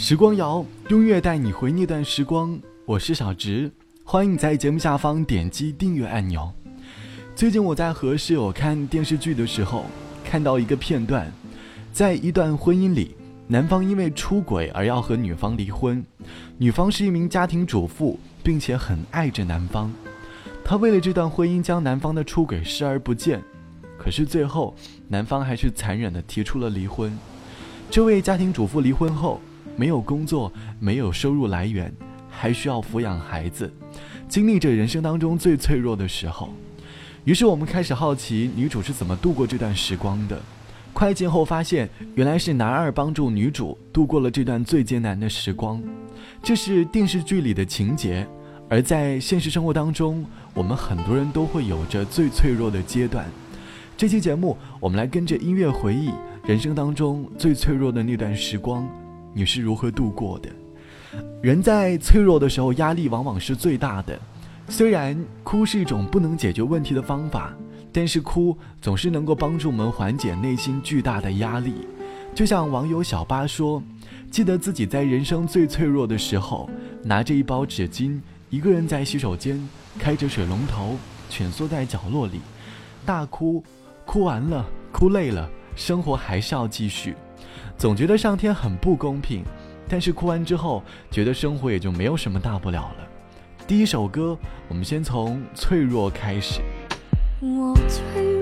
时光谣，音乐带你回那段时光。我是小直，欢迎在节目下方点击订阅按钮。最近我在和室友看电视剧的时候，看到一个片段，在一段婚姻里，男方因为出轨而要和女方离婚，女方是一名家庭主妇，并且很爱着男方，她为了这段婚姻将男方的出轨视而不见，可是最后，男方还是残忍的提出了离婚。这位家庭主妇离婚后，没有工作，没有收入来源，还需要抚养孩子，经历着人生当中最脆弱的时候。于是我们开始好奇女主是怎么度过这段时光的。快进后发现，原来是男二帮助女主度过了这段最艰难的时光。这是电视剧里的情节，而在现实生活当中，我们很多人都会有着最脆弱的阶段。这期节目，我们来跟着音乐回忆。人生当中最脆弱的那段时光，你是如何度过的？人在脆弱的时候，压力往往是最大的。虽然哭是一种不能解决问题的方法，但是哭总是能够帮助我们缓解内心巨大的压力。就像网友小八说：“记得自己在人生最脆弱的时候，拿着一包纸巾，一个人在洗手间，开着水龙头，蜷缩在角落里，大哭，哭完了，哭累了。”生活还是要继续，总觉得上天很不公平，但是哭完之后，觉得生活也就没有什么大不了了。第一首歌，我们先从脆弱开始。我脆，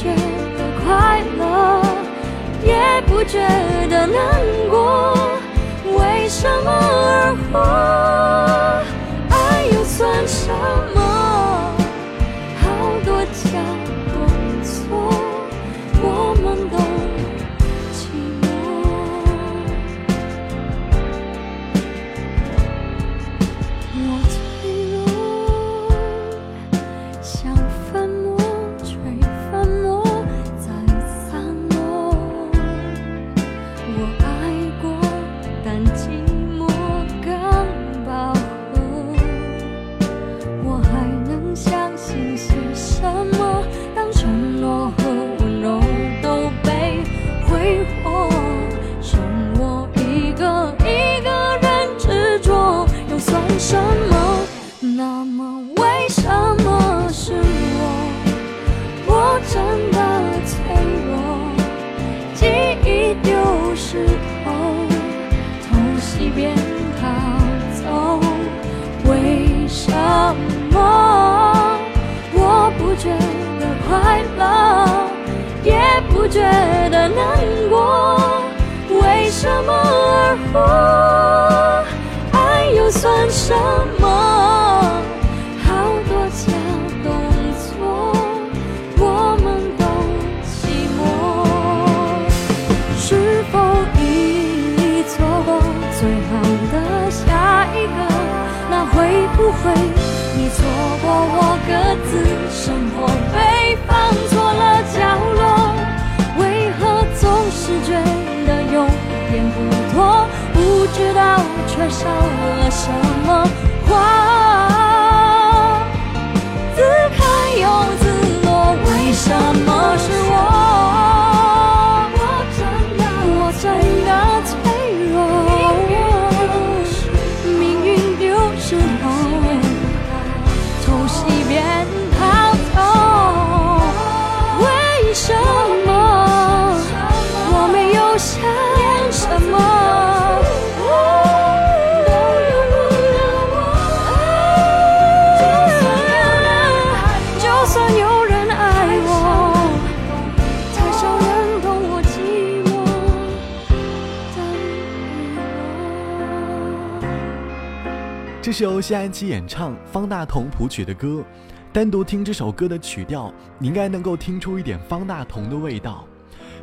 觉得快乐，也不觉得难过？为什么而活？爱又算什么？觉得难过？为什么而活？爱又算什么？好多假动作，我们都寂寞。是否已错过最好的下一个？那会不会你错过我各自生活被放错我？不知道缺少了什么话，这是由谢安琪演唱、方大同谱曲的歌。单独听这首歌的曲调，你应该能够听出一点方大同的味道。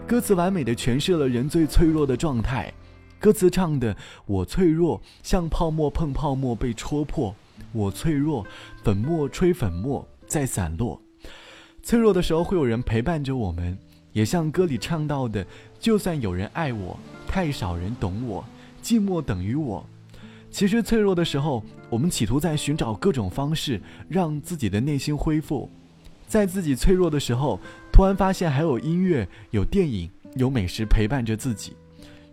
歌词完美的诠释了人最脆弱的状态。歌词唱的：“我脆弱，像泡沫碰泡沫被戳破；我脆弱，粉末吹粉末在散落。脆弱的时候会有人陪伴着我们，也像歌里唱到的：就算有人爱我，太少人懂我，寂寞等于我。”其实脆弱的时候，我们企图在寻找各种方式让自己的内心恢复。在自己脆弱的时候，突然发现还有音乐、有电影、有美食陪伴着自己。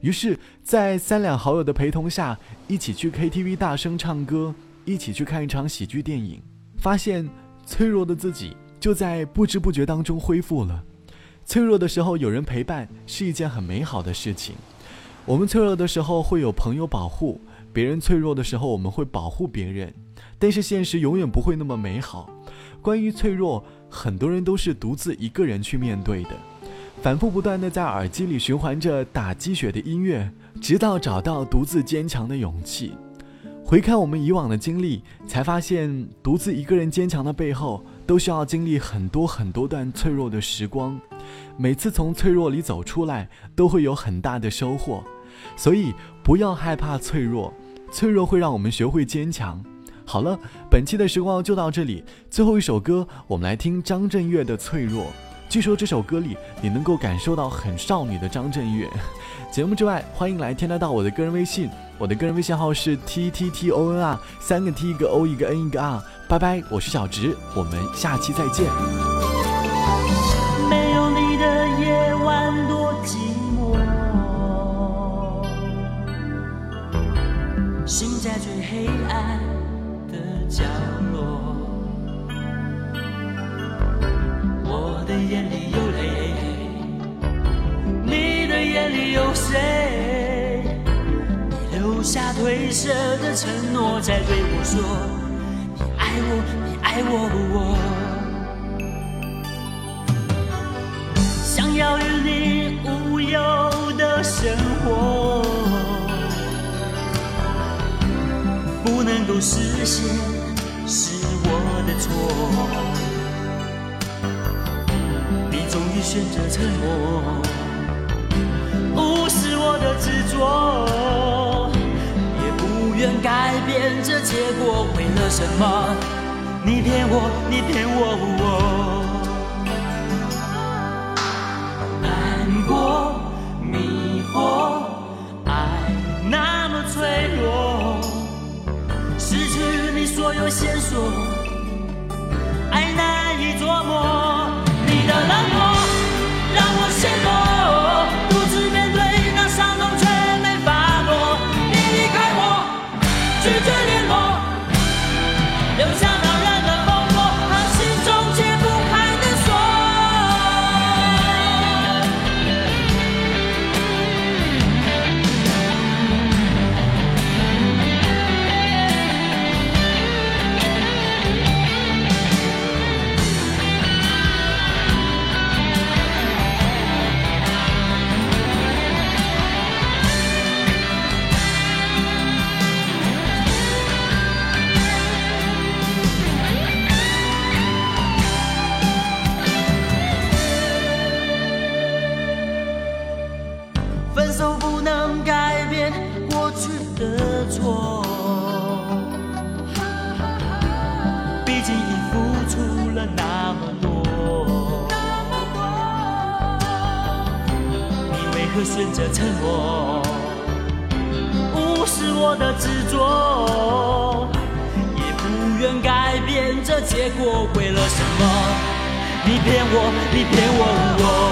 于是，在三两好友的陪同下，一起去 KTV 大声唱歌，一起去看一场喜剧电影，发现脆弱的自己就在不知不觉当中恢复了。脆弱的时候有人陪伴是一件很美好的事情。我们脆弱的时候会有朋友保护。别人脆弱的时候，我们会保护别人，但是现实永远不会那么美好。关于脆弱，很多人都是独自一个人去面对的，反复不断的在耳机里循环着打鸡血的音乐，直到找到独自坚强的勇气。回看我们以往的经历，才发现独自一个人坚强的背后，都需要经历很多很多段脆弱的时光。每次从脆弱里走出来，都会有很大的收获。所以不要害怕脆弱。脆弱会让我们学会坚强。好了，本期的时光就到这里。最后一首歌，我们来听张震岳的《脆弱》。据说这首歌里，你能够感受到很少女的张震岳。节目之外，欢迎来添加到我的个人微信，我的个人微信号是 t t t o n r，三个 t 一个 o 一个 n 一个 r。拜拜，我是小直，我们下期再见。的角落，我的眼里有泪，你的眼里有谁？你留下褪色的承诺，在对我说，你爱我，你爱我，我想要与你无忧的生活。不能够实现是我的错，你终于选择沉默，无视我的执着，也不愿改变这结果。为了什么？你骗我，你骗我，我有线索，的错，毕竟已付出了那么多，你为何选择沉默，无视我的执着，也不愿改变这结果，为了什么？你骗我，你骗我，我。